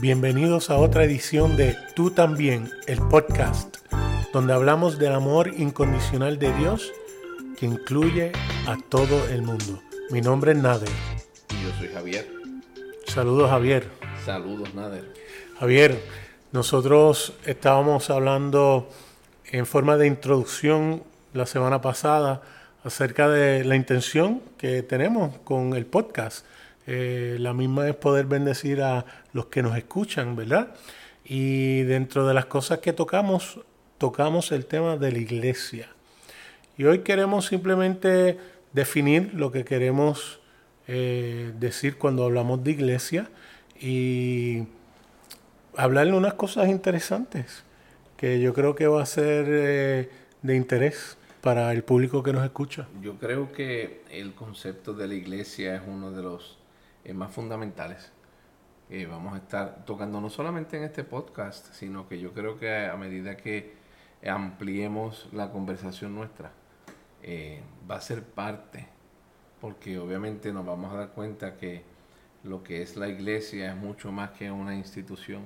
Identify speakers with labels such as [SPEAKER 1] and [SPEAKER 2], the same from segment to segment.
[SPEAKER 1] Bienvenidos a otra edición de Tú también, el podcast, donde hablamos del amor incondicional de Dios que incluye a todo el mundo. Mi nombre es Nader.
[SPEAKER 2] Y yo soy Javier.
[SPEAKER 1] Saludos Javier.
[SPEAKER 2] Saludos Nader.
[SPEAKER 1] Javier, nosotros estábamos hablando en forma de introducción la semana pasada acerca de la intención que tenemos con el podcast eh, la misma es poder bendecir a los que nos escuchan, ¿verdad? Y dentro de las cosas que tocamos, tocamos el tema de la iglesia. Y hoy queremos simplemente definir lo que queremos eh, decir cuando hablamos de iglesia y hablarle unas cosas interesantes que yo creo que va a ser eh, de interés para el público que nos escucha.
[SPEAKER 2] Yo creo que el concepto de la iglesia es uno de los eh, más fundamentales. Eh, vamos a estar tocando no solamente en este podcast, sino que yo creo que a medida que ampliemos la conversación nuestra, eh, va a ser parte, porque obviamente nos vamos a dar cuenta que lo que es la iglesia es mucho más que una institución,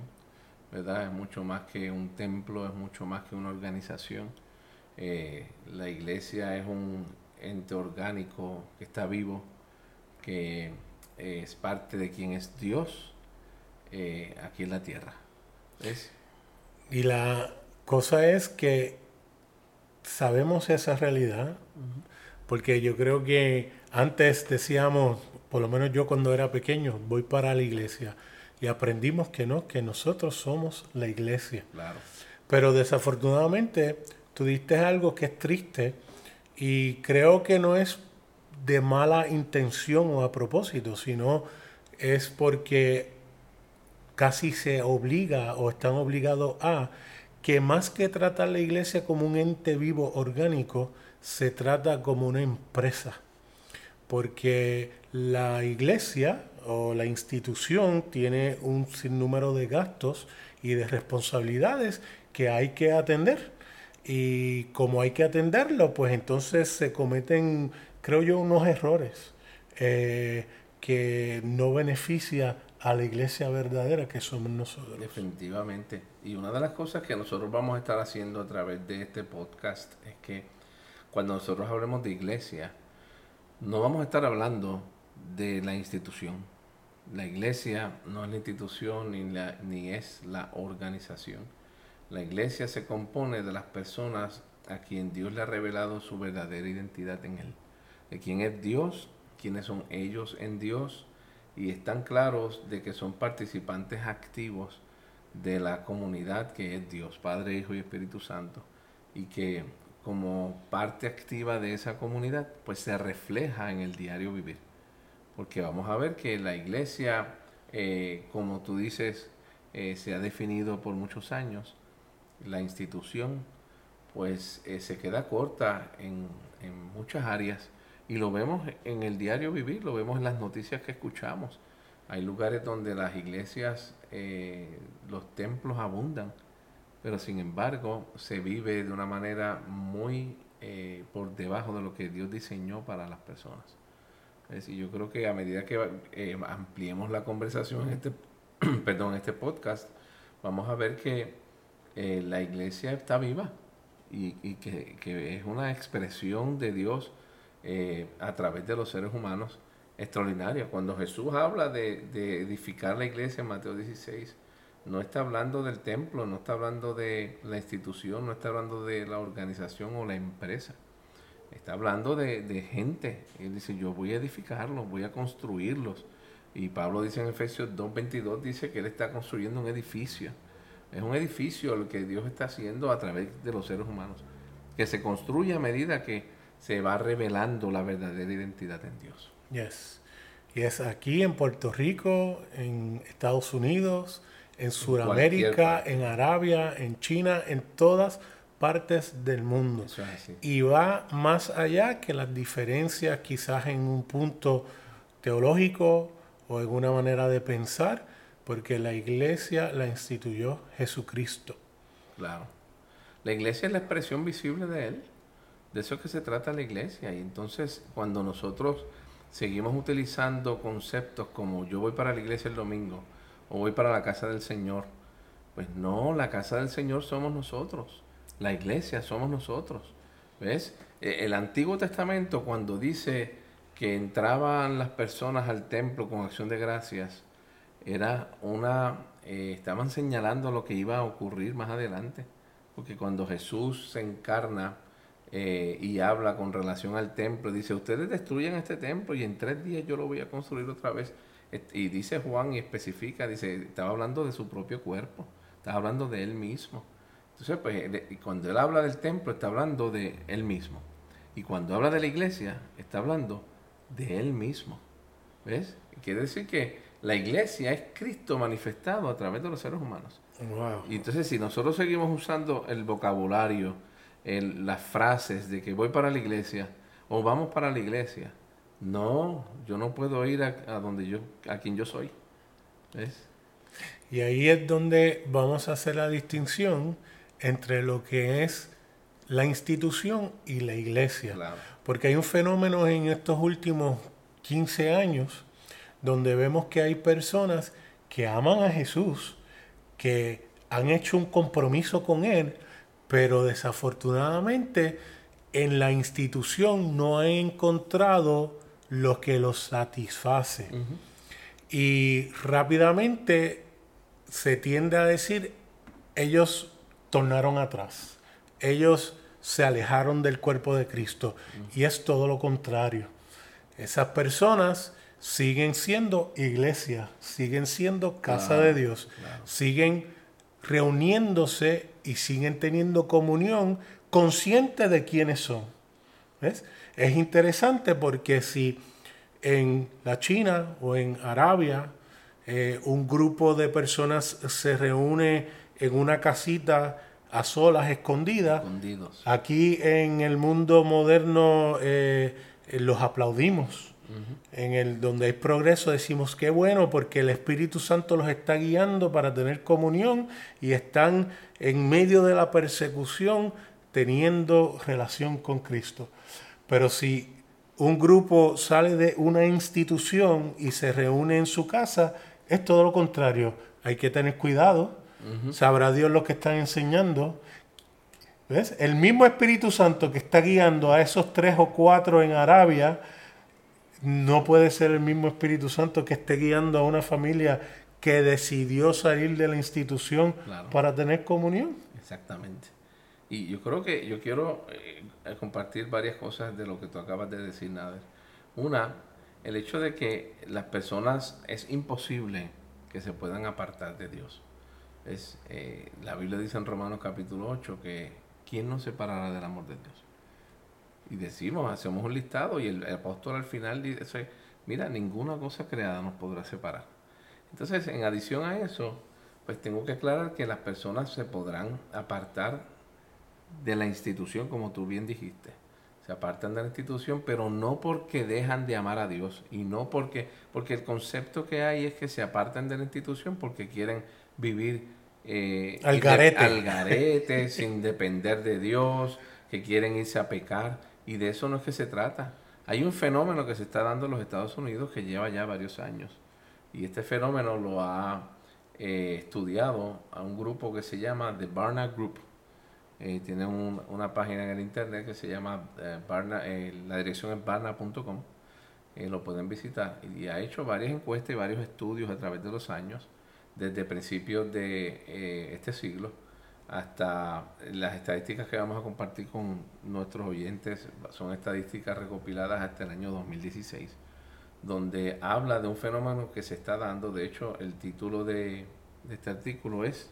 [SPEAKER 2] ¿verdad? Es mucho más que un templo, es mucho más que una organización. la iglesia es un ente orgánico que está vivo, que es parte de quien es Dios eh, aquí en la tierra.
[SPEAKER 1] Y la cosa es que sabemos esa realidad, porque yo creo que antes decíamos, por lo menos yo cuando era pequeño, voy para la iglesia, y aprendimos que no, que nosotros somos la iglesia.
[SPEAKER 2] Claro.
[SPEAKER 1] Pero desafortunadamente tú diste algo que es triste y creo que no es de mala intención o a propósito, sino es porque casi se obliga o están obligados a que más que tratar la iglesia como un ente vivo orgánico, se trata como una empresa. Porque la iglesia o la institución tiene un sinnúmero de gastos y de responsabilidades que hay que atender. Y como hay que atenderlo, pues entonces se cometen creo yo, unos errores eh, que no beneficia a la iglesia verdadera que somos nosotros.
[SPEAKER 2] Definitivamente. Y una de las cosas que nosotros vamos a estar haciendo a través de este podcast es que cuando nosotros hablemos de iglesia, no vamos a estar hablando de la institución. La iglesia no es la institución ni, la, ni es la organización. La iglesia se compone de las personas a quien Dios le ha revelado su verdadera identidad en Él de quién es Dios, quiénes son ellos en Dios y están claros de que son participantes activos de la comunidad que es Dios, Padre, Hijo y Espíritu Santo y que como parte activa de esa comunidad pues se refleja en el diario vivir. Porque vamos a ver que la iglesia, eh, como tú dices, eh, se ha definido por muchos años, la institución pues eh, se queda corta en, en muchas áreas y lo vemos en el diario vivir, lo vemos en las noticias que escuchamos. Hay lugares donde las iglesias, eh, los templos abundan, pero sin embargo se vive de una manera muy eh, por debajo de lo que Dios diseñó para las personas. Es decir, yo creo que a medida que eh, ampliemos la conversación en este, perdón, este podcast, vamos a ver que la iglesia está viva y, que, que es una expresión de Dios eh, a través de los seres humanos extraordinaria. Cuando Jesús habla de, edificar la iglesia en Mateo 16, no está hablando del templo, no está hablando de la institución, no está hablando de la organización o la empresa. Está hablando de, de gente. Él dice, yo voy a edificarlos, voy a construirlos. Y Pablo dice en Efesios 2.22, dice que él está construyendo un edificio. Es un edificio lo que Dios está haciendo a través de los seres humanos. Que se construye a medida que se va revelando la verdadera identidad en Dios.
[SPEAKER 1] Yes. Y es aquí en Puerto Rico, en Estados Unidos, en Sudamérica, en Arabia, en China, en todas partes del mundo. y va más allá que las diferencias quizás en un punto teológico o en una manera de pensar, porque la iglesia la instituyó Jesucristo.
[SPEAKER 2] Claro. La iglesia es la expresión visible de Él. De eso es que se trata la iglesia. Y entonces cuando nosotros seguimos utilizando conceptos como yo voy para la iglesia el domingo o voy para la casa del Señor. Pues no, la casa del Señor somos nosotros, la iglesia somos nosotros. ¿Ves? E, el Antiguo Testamento cuando dice que entraban las personas al templo con acción de gracias, era una, eh, estaban señalando lo que iba a ocurrir más adelante, porque cuando Jesús se encarna eh, y habla con relación al templo, dice, ustedes destruyen este templo y en tres días yo lo voy a construir otra vez. Y dice Juan y especifica, dice, estaba hablando de su propio cuerpo, estaba hablando de él mismo. Entonces, pues, cuando él habla del templo, está hablando de él mismo. Y cuando habla de la iglesia, está hablando de él mismo. ¿Ves? Quiere decir que la iglesia es Cristo manifestado a través de los seres humanos. Y entonces si nosotros seguimos usando el vocabulario, las frases de que voy para la iglesia o vamos para la iglesia, no, yo no puedo ir a, donde yo, a quien yo soy. ¿Ves?
[SPEAKER 1] Y ahí es donde vamos a hacer la distinción entre lo que es la institución y la iglesia. Porque hay un fenómeno en estos últimos 15 años donde vemos que hay personas que aman a Jesús, que han hecho un compromiso con Él, pero desafortunadamente en la institución no han encontrado lo que los satisface. Y rápidamente se tiende a decir, ellos tornaron atrás, ellos se alejaron del cuerpo de Cristo. Y es todo lo contrario. Esas personas siguen siendo iglesia, siguen siendo casa de Dios, siguen reuniéndose y siguen teniendo comunión consciente de quiénes son. Es interesante porque si en la China o en Arabia eh, un grupo de personas se reúne en una casita a solas, escondidas, aquí en el mundo moderno eh, los aplaudimos en el donde hay progreso decimos que bueno porque el Espíritu Santo los está guiando para tener comunión y están en medio de la persecución teniendo relación con Cristo. Pero si un grupo sale de una institución y se reúne en su casa, es todo lo contrario. Hay que tener cuidado. Sabrá Dios lo que están enseñando. ¿Ves? El mismo Espíritu Santo que está guiando a esos tres o cuatro en Arabia, no puede ser el mismo Espíritu Santo que esté guiando a una familia que decidió salir de la institución para tener comunión.
[SPEAKER 2] Exactamente. Y yo creo que yo quiero eh, compartir varias cosas de lo que tú acabas de decir, Nader. Una, el hecho de que las personas es imposible que se puedan apartar de Dios. Es, eh, la Biblia dice en Romanos capítulo 8 que ¿quién nos separará del amor de Dios? Y decimos, hacemos un listado y el, apóstol al final dice, mira, ninguna cosa creada nos podrá separar. Entonces, en adición a eso, pues tengo que aclarar que las personas se podrán apartar de la institución, como tú bien dijiste. Se apartan de la institución, pero no porque dejan de amar a Dios y no porque, porque el concepto que hay es que se apartan de la institución porque quieren vivir
[SPEAKER 1] eh, al garete,
[SPEAKER 2] al garete sin depender de Dios, que quieren irse a pecar. Y de eso no es que se trata. Hay un fenómeno que se está dando en los Estados Unidos que lleva ya varios años. Y este fenómeno lo ha eh, estudiado a un grupo que se llama The Barna Group. Eh, tiene una página en el internet que se llama eh, Barna, la dirección es barna.com. lo pueden visitar. Y ha hecho varias encuestas y varios estudios a través de los años, desde principios de este siglo hasta las estadísticas que vamos a compartir con nuestros oyentes son estadísticas recopiladas hasta el año 2016, donde habla de un fenómeno que se está dando. De hecho, el título de, este artículo es...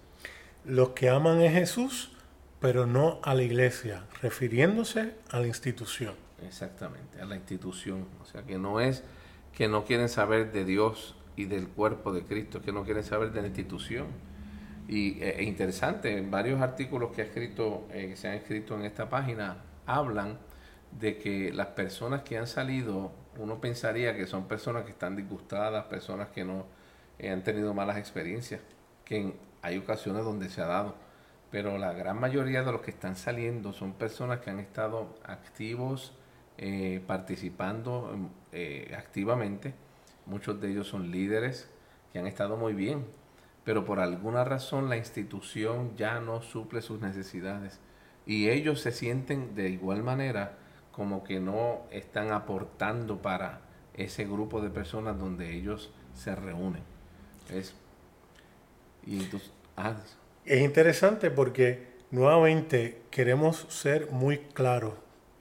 [SPEAKER 1] Los que aman a Jesús, pero no a la iglesia, refiriéndose a la institución.
[SPEAKER 2] Exactamente, a la institución. O sea, que no es que no quieren saber de Dios y del cuerpo de Cristo, que no quieren saber de la institución y es eh, interesante, varios artículos que, ha escrito, eh, que se han escrito en esta página hablan de que las personas que han salido, uno pensaría que son personas que están disgustadas, personas que no eh, han tenido malas experiencias, que hay ocasiones donde se ha dado, pero la gran mayoría de los que están saliendo son personas que han estado activos, participando activamente, muchos de ellos son líderes que han estado muy bien pero por alguna razón la institución ya no suple sus necesidades y ellos se sienten de igual manera como que no están aportando para ese grupo de personas donde ellos se reúnen. Es, ah,
[SPEAKER 1] es interesante porque nuevamente queremos ser muy claros.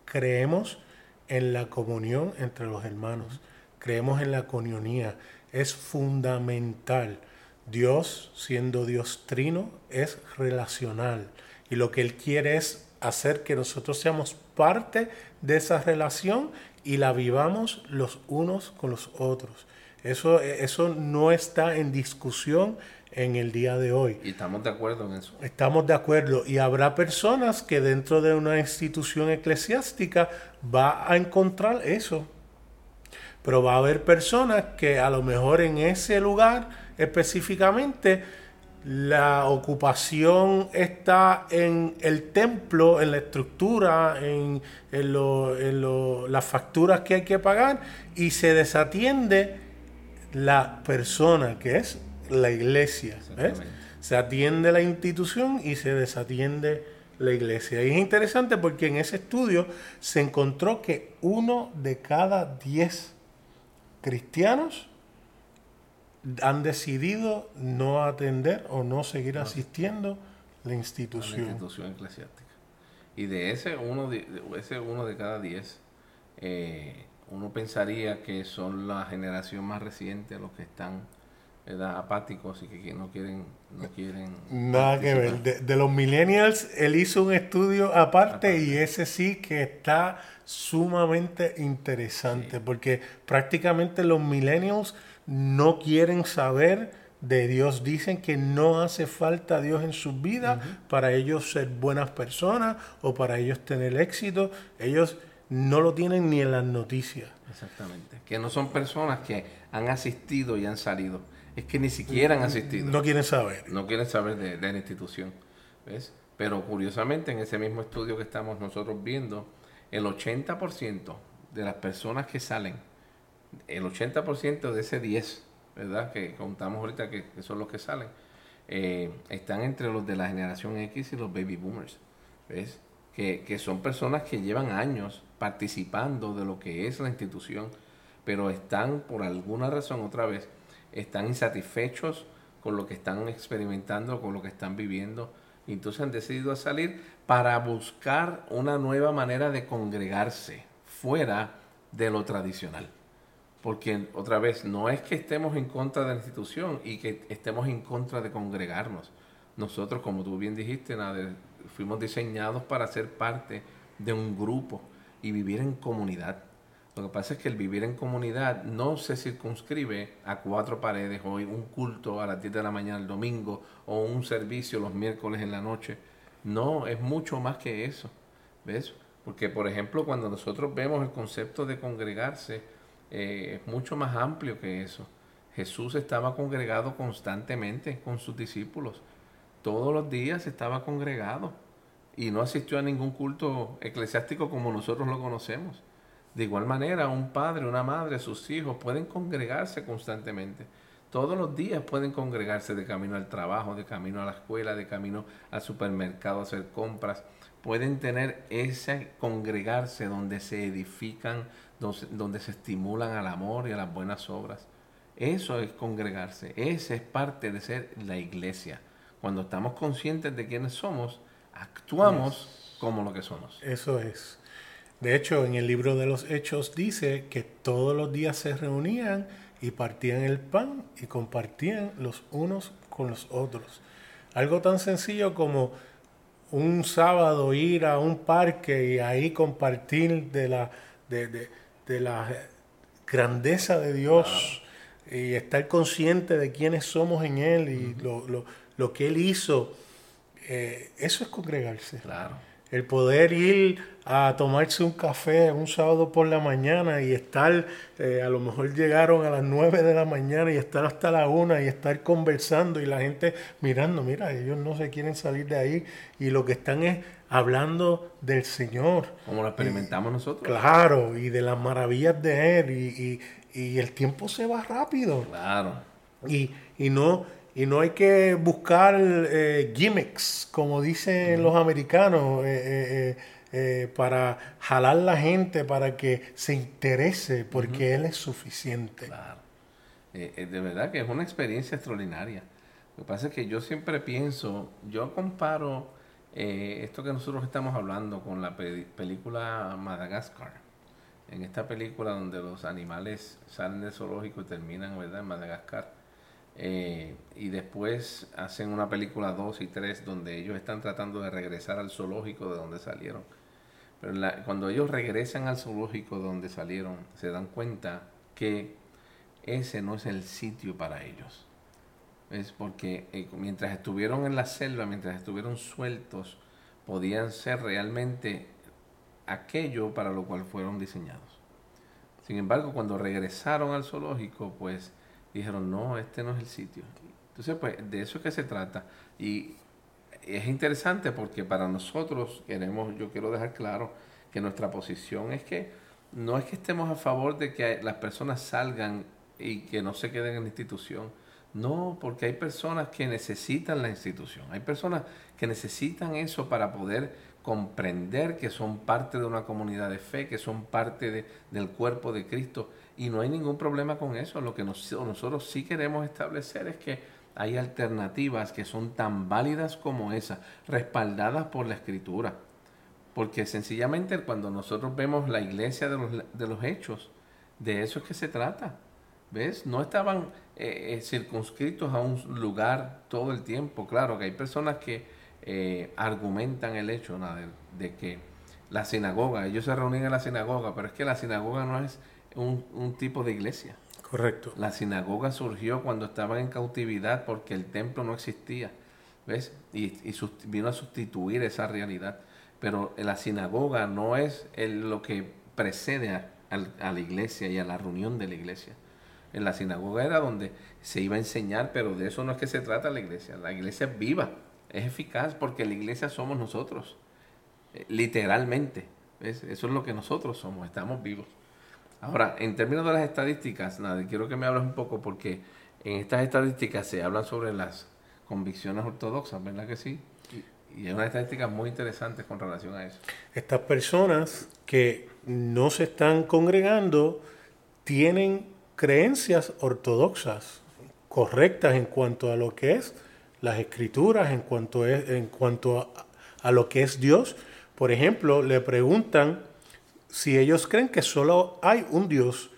[SPEAKER 1] Creemos en la comunión entre los hermanos. Creemos en la conionía. Es fundamental. Dios, siendo Dios trino, es relacional. Y lo que Él quiere es hacer que nosotros seamos parte de esa relación y la vivamos los unos con los otros. Eso, eso no está en discusión en el día de hoy.
[SPEAKER 2] Y estamos de acuerdo en eso.
[SPEAKER 1] Estamos de acuerdo. Y habrá personas que dentro de una institución eclesiástica va a encontrar eso. Pero va a haber personas que a lo mejor en ese lugar específicamente la ocupación está en el templo, en la estructura, en, las facturas que hay que pagar y se desatiende la persona que es la iglesia. Se atiende la institución y se desatiende la iglesia. Y es interesante porque en ese estudio se encontró que uno de cada diez cristianos han decidido no atender o no seguir asistiendo la institución.
[SPEAKER 2] la institución eclesiástica. Y de ese uno de, ese uno de cada diez, eh, uno pensaría que son la generación más reciente los que están apáticos y que, no quieren no quieren
[SPEAKER 1] nada que ver. de, los millennials él hizo un estudio aparte, y ese sí que está sumamente interesante porque prácticamente los millennials no quieren saber de Dios. Dicen que no hace falta Dios en sus vidas para ellos ser buenas personas o para ellos tener éxito. Ellos no lo tienen ni en las noticias.
[SPEAKER 2] Exactamente. Que no son personas que han asistido y han salido. Es que ni siquiera han asistido.
[SPEAKER 1] No quieren saber.
[SPEAKER 2] No quieren saber de, de la institución. ¿Ves? Pero curiosamente en ese mismo estudio que estamos nosotros viendo, el 80% de las personas que salen el 80% de ese 10, ¿verdad? Que contamos ahorita que, son los que salen, eh, están entre los de la generación X y los baby boomers, ¿ves? Que, que son personas que llevan años participando de lo que es la institución, pero están por alguna razón otra vez, están insatisfechos con lo que están experimentando, con lo que están viviendo, y entonces han decidido salir para buscar una nueva manera de congregarse fuera de lo tradicional. Porque otra vez, no es que estemos en contra de la institución y que estemos en contra de congregarnos. Nosotros, como tú bien dijiste, fuimos diseñados para ser parte de un grupo y vivir en comunidad. Lo que pasa es que el vivir en comunidad no se circunscribe a cuatro paredes, hoy un culto a las 10 de la mañana el domingo o un servicio los miércoles en la noche. No, es mucho más que eso. ¿Ves? Porque, por ejemplo, cuando nosotros vemos el concepto de congregarse, eh, es mucho más amplio que eso. Jesús estaba congregado constantemente con sus discípulos. Todos los días estaba congregado y no asistió a ningún culto eclesiástico como nosotros lo conocemos. De igual manera, un padre, una madre, sus hijos pueden congregarse constantemente. Todos los días pueden congregarse de camino al trabajo, de camino a la escuela, de camino al supermercado a hacer compras. Pueden tener ese congregarse donde se edifican donde, se estimulan al amor y a las buenas obras. Eso es congregarse, esa es parte de ser la iglesia. Cuando estamos conscientes de quiénes somos, actuamos como lo que somos.
[SPEAKER 1] Eso es. De hecho, en el libro de los Hechos dice que todos los días se reunían y partían el pan y compartían los unos con los otros. Algo tan sencillo como un sábado ir a un parque y ahí compartir de la, de, de la grandeza de Dios y estar consciente de quiénes somos en Él y lo, que Él hizo, eh, eso es congregarse.
[SPEAKER 2] Claro.
[SPEAKER 1] El poder ir a tomarse un café un sábado por la mañana y estar, eh, a lo mejor llegaron a las 9 de la mañana y estar hasta la una y estar conversando y la gente mirando, mira, ellos no se quieren salir de ahí y lo que están es hablando del Señor.
[SPEAKER 2] Como lo experimentamos nosotros.
[SPEAKER 1] Claro, y de las maravillas de Él, y, y, el tiempo se va rápido.
[SPEAKER 2] Claro.
[SPEAKER 1] Y, y, no, y no hay que buscar eh, gimmicks, como dicen los americanos, eh, eh, para jalar la gente, para que se interese, porque Él es suficiente.
[SPEAKER 2] Claro. de verdad que es una experiencia extraordinaria. Lo que pasa es que yo siempre pienso, yo comparo esto que nosotros estamos hablando con la película Madagascar. En esta película donde los animales salen del zoológico y terminan ¿verdad? en Madagascar eh, y después hacen una película 2 y 3 donde ellos están tratando de regresar al zoológico de donde salieron. Pero cuando ellos regresan al zoológico de donde salieron, se dan cuenta que ese no es el sitio para ellos. Es porque eh, mientras estuvieron en la selva, mientras estuvieron sueltos, podían ser realmente aquello para lo cual fueron diseñados. Sin embargo, cuando regresaron al zoológico, pues dijeron, no, este no es el sitio. Entonces, pues de eso es que se trata. Y es interesante porque para nosotros queremos, yo quiero dejar claro que nuestra posición es que no es que estemos a favor de que las personas salgan y que no se queden en la institución. No, porque hay personas que necesitan la institución. Hay personas que necesitan eso para poder comprender que son parte de una comunidad de fe, que son parte del cuerpo de Cristo y no hay ningún problema con eso. Lo que nosotros sí queremos establecer es que hay alternativas que son tan válidas como esa, respaldadas por la escritura. Porque sencillamente cuando nosotros vemos la iglesia de los, de los hechos, de eso es que se trata. ¿Ves? No estaban eh, eh, circunscritos a un lugar todo el tiempo. Claro que hay personas que eh, argumentan el hecho de que la sinagoga, ellos se reunían en la sinagoga, pero es que la sinagoga no es un, tipo de iglesia.
[SPEAKER 1] Correcto.
[SPEAKER 2] La sinagoga surgió cuando estaban en cautividad porque el templo no existía. ¿Ves? Y, vino a sustituir esa realidad. Pero la sinagoga no es lo que precede a, la iglesia y a la reunión de la iglesia. En la sinagoga era donde se iba a enseñar, pero de eso no es que se trata la iglesia. La iglesia es viva, es eficaz porque la iglesia somos nosotros, eh, literalmente. Eso es lo que nosotros somos, estamos vivos. Ahora, en términos de las estadísticas, nada, quiero que me hables un poco porque en estas estadísticas se hablan sobre las convicciones ortodoxas, ¿verdad que sí? Y, hay unas estadísticas muy interesantes con relación a eso.
[SPEAKER 1] Estas personas que no se están congregando tienen creencias ortodoxas correctas en cuanto a lo que es las escrituras, en cuanto, es, en cuanto a lo que es Dios. Por ejemplo, le preguntan si ellos creen que solo hay un Dios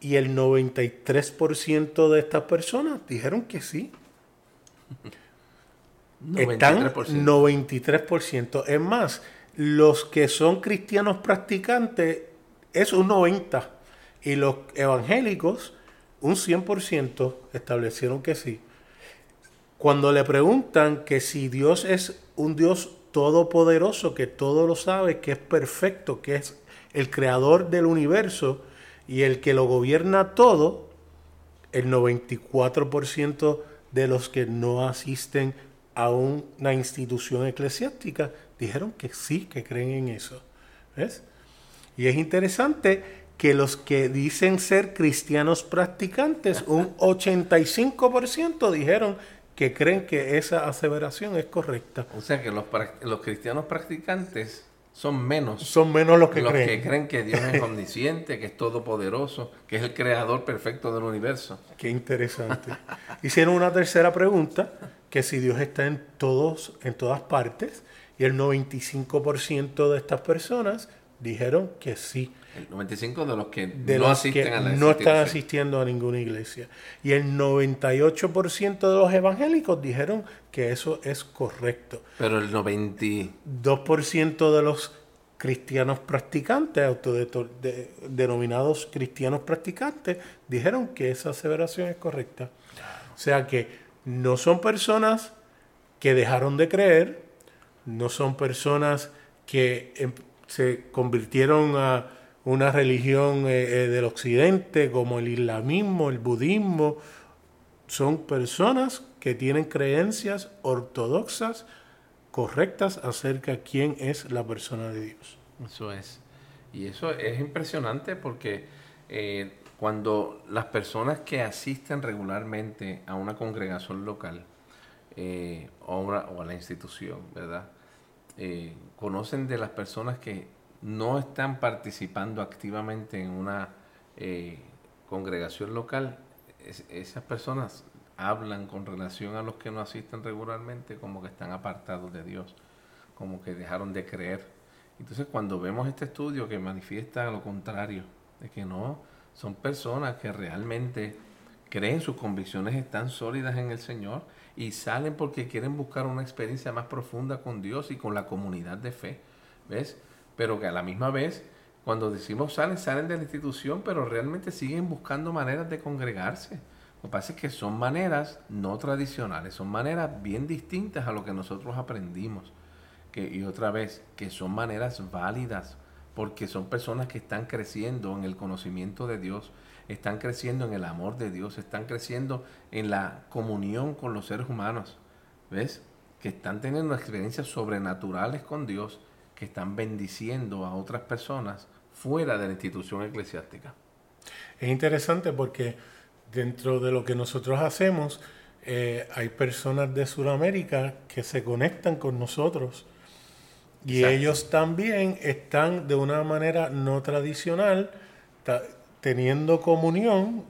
[SPEAKER 1] y el 93% de estas personas dijeron que sí. 93%. Están 93%. Es más, los que son cristianos practicantes es un 90% y los evangélicos un 100% establecieron que sí. Cuando le preguntan que si Dios es un Dios todopoderoso, que todo lo sabe, que es perfecto, que es el creador del universo y el que lo gobierna todo, el 94% de los que no asisten a una institución eclesiástica dijeron que sí, que creen en eso. ¿Ves? Y es interesante que los que dicen ser cristianos practicantes, un 85% dijeron que creen que esa aseveración es correcta.
[SPEAKER 2] O sea que los, los cristianos practicantes son menos.
[SPEAKER 1] Son menos los que
[SPEAKER 2] los
[SPEAKER 1] creen.
[SPEAKER 2] que creen que Dios es omnisciente, que es todopoderoso, que es el creador perfecto del universo.
[SPEAKER 1] Qué interesante. Hicieron una tercera pregunta, que si Dios está en todos, en todas partes, y el 95% de estas personas dijeron que sí.
[SPEAKER 2] El 95 de los que
[SPEAKER 1] no asisten a la no están asistiendo a ninguna iglesia. Y el 98% de los evangélicos dijeron que eso es correcto.
[SPEAKER 2] Pero el 92%
[SPEAKER 1] de los cristianos practicantes, denominados cristianos practicantes, dijeron que esa aseveración es correcta. O sea que no son personas que dejaron de creer, no son personas que em, se convirtieron a una religión eh, eh, del occidente como el islamismo, el budismo, son personas que tienen creencias ortodoxas correctas acerca de quién es la persona de Dios.
[SPEAKER 2] Eso es. Y eso es impresionante porque eh, cuando las personas que asisten regularmente a una congregación local eh, o, a la institución, ¿verdad? Conocen de las personas que no están participando activamente en una eh, congregación local, esas personas hablan con relación a los que no asisten regularmente como que están apartados de Dios, como que dejaron de creer. Entonces cuando vemos este estudio que manifiesta lo contrario, de que no, son personas que realmente creen, sus convicciones están sólidas en el Señor y salen porque quieren buscar una experiencia más profunda con Dios y con la comunidad de fe, ¿ves? Pero que a la misma vez, cuando decimos salen, salen de la institución, pero realmente siguen buscando maneras de congregarse. Lo que pasa es que son maneras no tradicionales, son maneras bien distintas a lo que nosotros aprendimos. Que, y otra vez, que son maneras válidas, porque son personas que están creciendo en el conocimiento de Dios, están creciendo en el amor de Dios, están creciendo en la comunión con los seres humanos, ¿ves? Que están teniendo experiencias sobrenaturales con Dios, que están bendiciendo a otras personas fuera de la institución eclesiástica.
[SPEAKER 1] Es interesante porque dentro de lo que nosotros hacemos, eh, hay personas de Sudamérica que se conectan con nosotros y ellos también están de una manera no tradicional teniendo comunión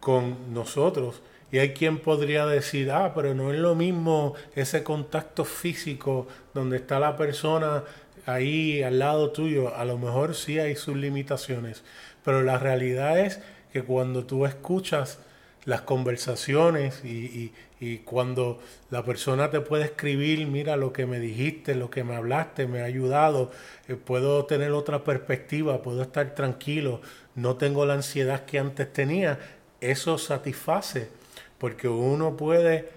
[SPEAKER 1] con nosotros. Y hay quien podría decir, ah, pero no es lo mismo ese contacto físico donde está la persona ahí al lado tuyo. A lo mejor sí hay sus limitaciones, pero la realidad es que cuando tú escuchas las conversaciones y, cuando la persona te puede escribir, mira lo que me dijiste, lo que me hablaste, me ha ayudado, eh, puedo tener otra perspectiva, puedo estar tranquilo, no tengo la ansiedad que antes tenía, eso satisface, porque uno puede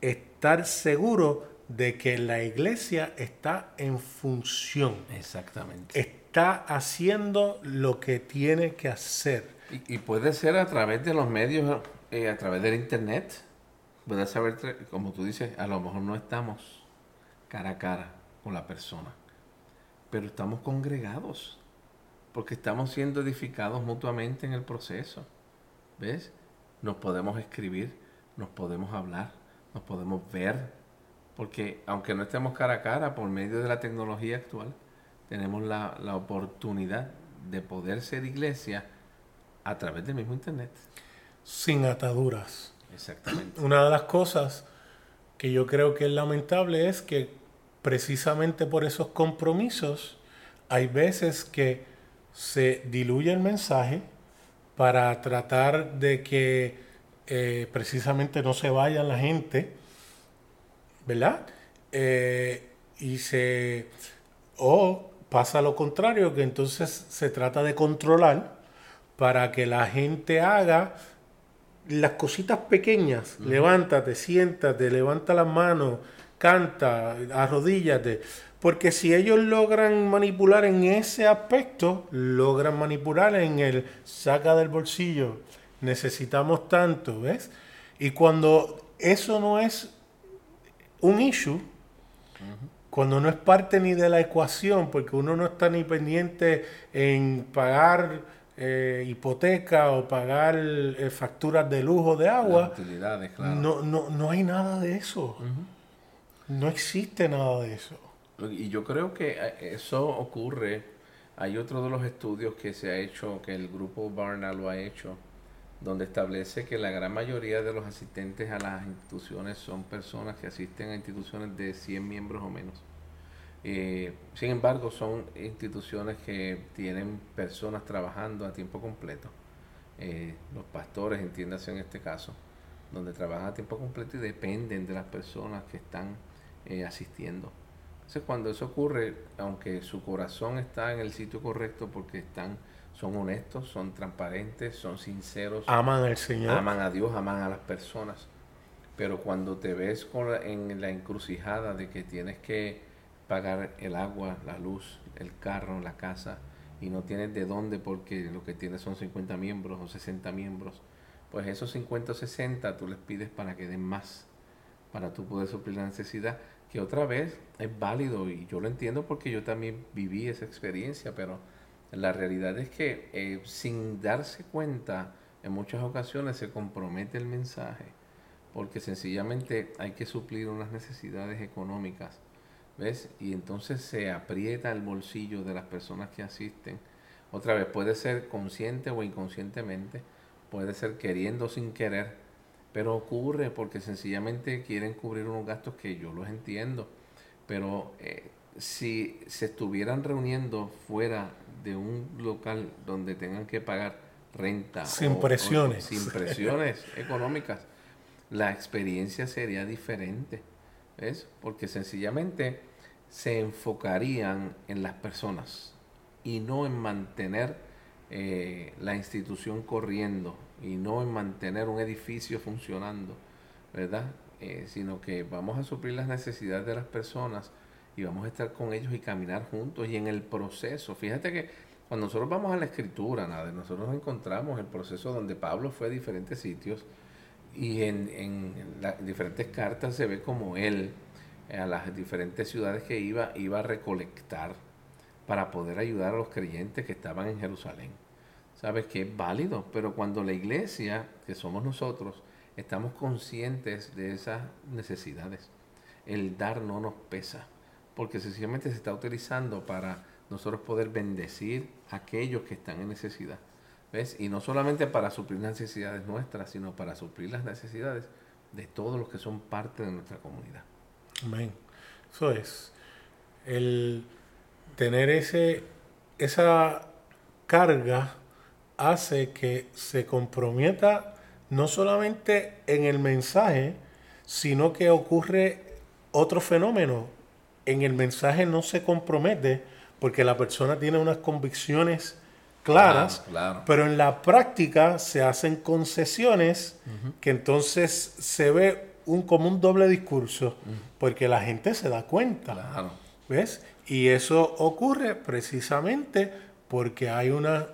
[SPEAKER 1] estar seguro de que la iglesia está en función.
[SPEAKER 2] Exactamente.
[SPEAKER 1] Está haciendo lo que tiene que hacer.
[SPEAKER 2] Y, puede ser a través de los medios, eh, a través del internet. Puedes saber, como tú dices, a lo mejor no estamos cara a cara con la persona, pero estamos congregados porque estamos siendo edificados mutuamente en el proceso. ¿Ves? Nos podemos escribir, nos podemos hablar, nos podemos ver, porque aunque no estemos cara a cara por medio de la tecnología actual, tenemos la, la oportunidad de poder ser iglesia a través del mismo Internet.
[SPEAKER 1] Sin ataduras.
[SPEAKER 2] Exactamente.
[SPEAKER 1] Una de las cosas que yo creo que es lamentable es que precisamente por esos compromisos hay veces que se diluye el mensaje para tratar de que eh, precisamente no se vaya la gente, ¿verdad? Eh, y se... o pasa lo contrario, que entonces se trata de controlar para que la gente haga las cositas pequeñas. Levántate, siéntate, levanta las manos, canta, arrodíllate. Porque si ellos logran manipular en ese aspecto, logran manipular en el saca del bolsillo. Necesitamos tanto, ¿ves? Y cuando eso no es un issue, cuando no es parte ni de la ecuación, porque uno no está ni pendiente en pagar eh, hipoteca o pagar eh, facturas de lujo de agua, no, no, no hay nada de eso. No existe nada de eso.
[SPEAKER 2] Y yo creo que eh, eso ocurre. Hay otro de los estudios que se ha hecho, que el grupo Barna lo ha hecho, donde establece que la gran mayoría de los asistentes a las instituciones son personas que asisten a instituciones de 100 miembros o menos. Eh, sin embargo, son instituciones que tienen personas trabajando a tiempo completo. Eh, los pastores, entiéndase en este caso, donde trabajan a tiempo completo y dependen de las personas que están eh, asistiendo. Entonces cuando eso ocurre, aunque su corazón está en el sitio correcto porque están, son honestos, son transparentes, son sinceros,
[SPEAKER 1] aman al Señor,
[SPEAKER 2] aman a Dios, aman a las personas, pero cuando te ves con en la encrucijada de que tienes que pagar el agua, la luz, el carro, la casa, y no tienes de dónde porque lo que tienes son 50 miembros o 60 miembros, pues esos 50 o 60 tú les pides para que den más, para tú poder suplir la necesidad que otra vez es válido y yo lo entiendo porque yo también viví esa experiencia, pero La realidad es que eh, sin darse cuenta, en muchas ocasiones se compromete el mensaje, porque sencillamente hay que suplir unas necesidades económicas, ¿ves? Y entonces se aprieta el bolsillo de las personas que asisten. Otra vez, puede ser consciente o inconscientemente, puede ser queriendo sin querer, pero ocurre porque sencillamente quieren cubrir unos gastos que yo los entiendo, pero eh, si se estuvieran reuniendo fuera de un local donde tengan que pagar renta.
[SPEAKER 1] Sin presiones.
[SPEAKER 2] sin presiones económicas, la experiencia sería diferente. ¿Ves? Porque sencillamente se enfocarían en las personas y no en mantener eh, la institución corriendo y no en mantener un edificio funcionando, ¿verdad? Eh, sino que vamos a suplir las necesidades de las personas y vamos a estar con ellos y caminar juntos y en el proceso. Fíjate que cuando nosotros vamos a la escritura, nada, nosotros encontramos el proceso donde Pablo fue a diferentes sitios y en, en las diferentes cartas se ve como él eh, a las diferentes ciudades que iba, iba a recolectar para poder ayudar a los creyentes que estaban en Jerusalén. Sabes que es válido, pero cuando la iglesia, que somos nosotros, estamos conscientes de esas necesidades, el dar no nos pesa porque sencillamente se está utilizando para nosotros poder bendecir a aquellos que están en necesidad. Y no solamente para suplir necesidades nuestras, sino para suplir las necesidades de todos los que son parte de nuestra comunidad.
[SPEAKER 1] Amén. Eso es. El tener ese, esa carga hace que se comprometa no solamente en el mensaje, sino que ocurre otro fenómeno en el mensaje no se compromete porque la persona tiene unas convicciones claras, pero en la práctica se hacen concesiones que entonces se ve un, como un doble discurso, porque la gente se da cuenta. ¿Ves? Y eso ocurre precisamente porque hay unas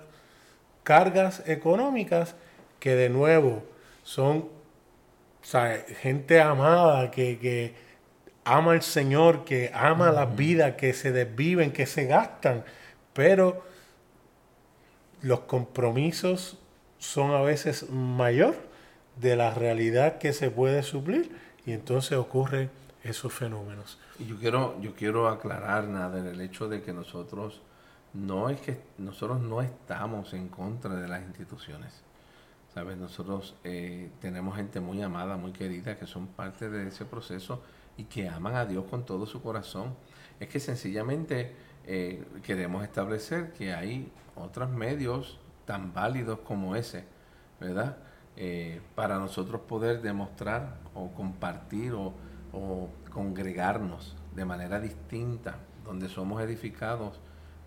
[SPEAKER 1] cargas económicas que de nuevo son gente amada que, que ama al Señor, que ama la vida, que se desviven, que se gastan, pero los compromisos son a veces mayor de la realidad que se puede suplir y entonces ocurren esos fenómenos.
[SPEAKER 2] Yo quiero, yo quiero aclarar nada en el hecho de que nosotros no es que nosotros no estamos en contra de las instituciones. Sabes, nosotros eh, tenemos gente muy amada, muy querida, que son parte de ese proceso y que aman a Dios con todo su corazón. Es que sencillamente eh, queremos establecer que hay otros medios tan válidos como ese, ¿verdad? Eh, para nosotros poder demostrar o compartir o, congregarnos de manera distinta, donde somos edificados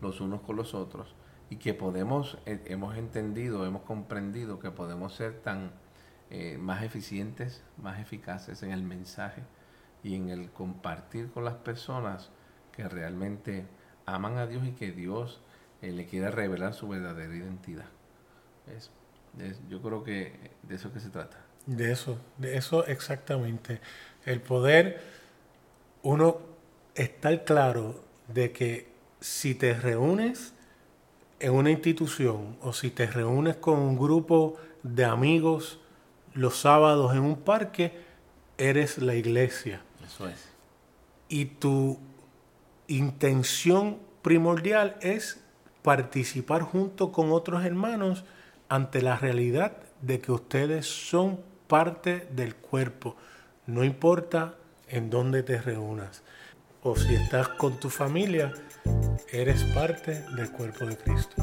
[SPEAKER 2] los unos con los otros y que podemos, eh, hemos entendido, hemos comprendido que podemos ser tan más eficientes, más eficaces en el mensaje y en el compartir con las personas que realmente aman a Dios y que Dios eh, le quiere revelar su verdadera identidad. yo creo que de eso que se trata.
[SPEAKER 1] De eso, de eso exactamente. El poder, uno estar claro de que si te reúnes en una institución o si te reúnes con un grupo de amigos los sábados en un parque, eres la iglesia.
[SPEAKER 2] Eso es.
[SPEAKER 1] Y tu intención primordial es participar junto con otros hermanos ante la realidad de que ustedes son parte del cuerpo. No importa en dónde te reúnas o si estás con tu familia, eres parte del cuerpo de Cristo.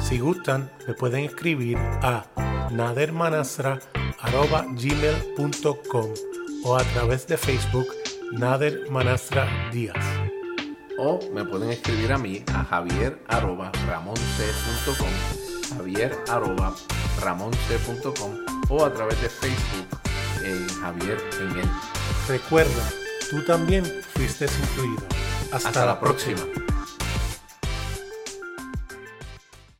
[SPEAKER 1] Si gustan, me pueden escribir a nadermanastra.gmail.com o a través de Facebook Nader Manastra Díaz.
[SPEAKER 2] O me pueden escribir a mí a javier arroba javier arroba o a través de Facebook en Javier en él.
[SPEAKER 1] Recuerda, tú también fuiste incluido. Hasta, la próxima.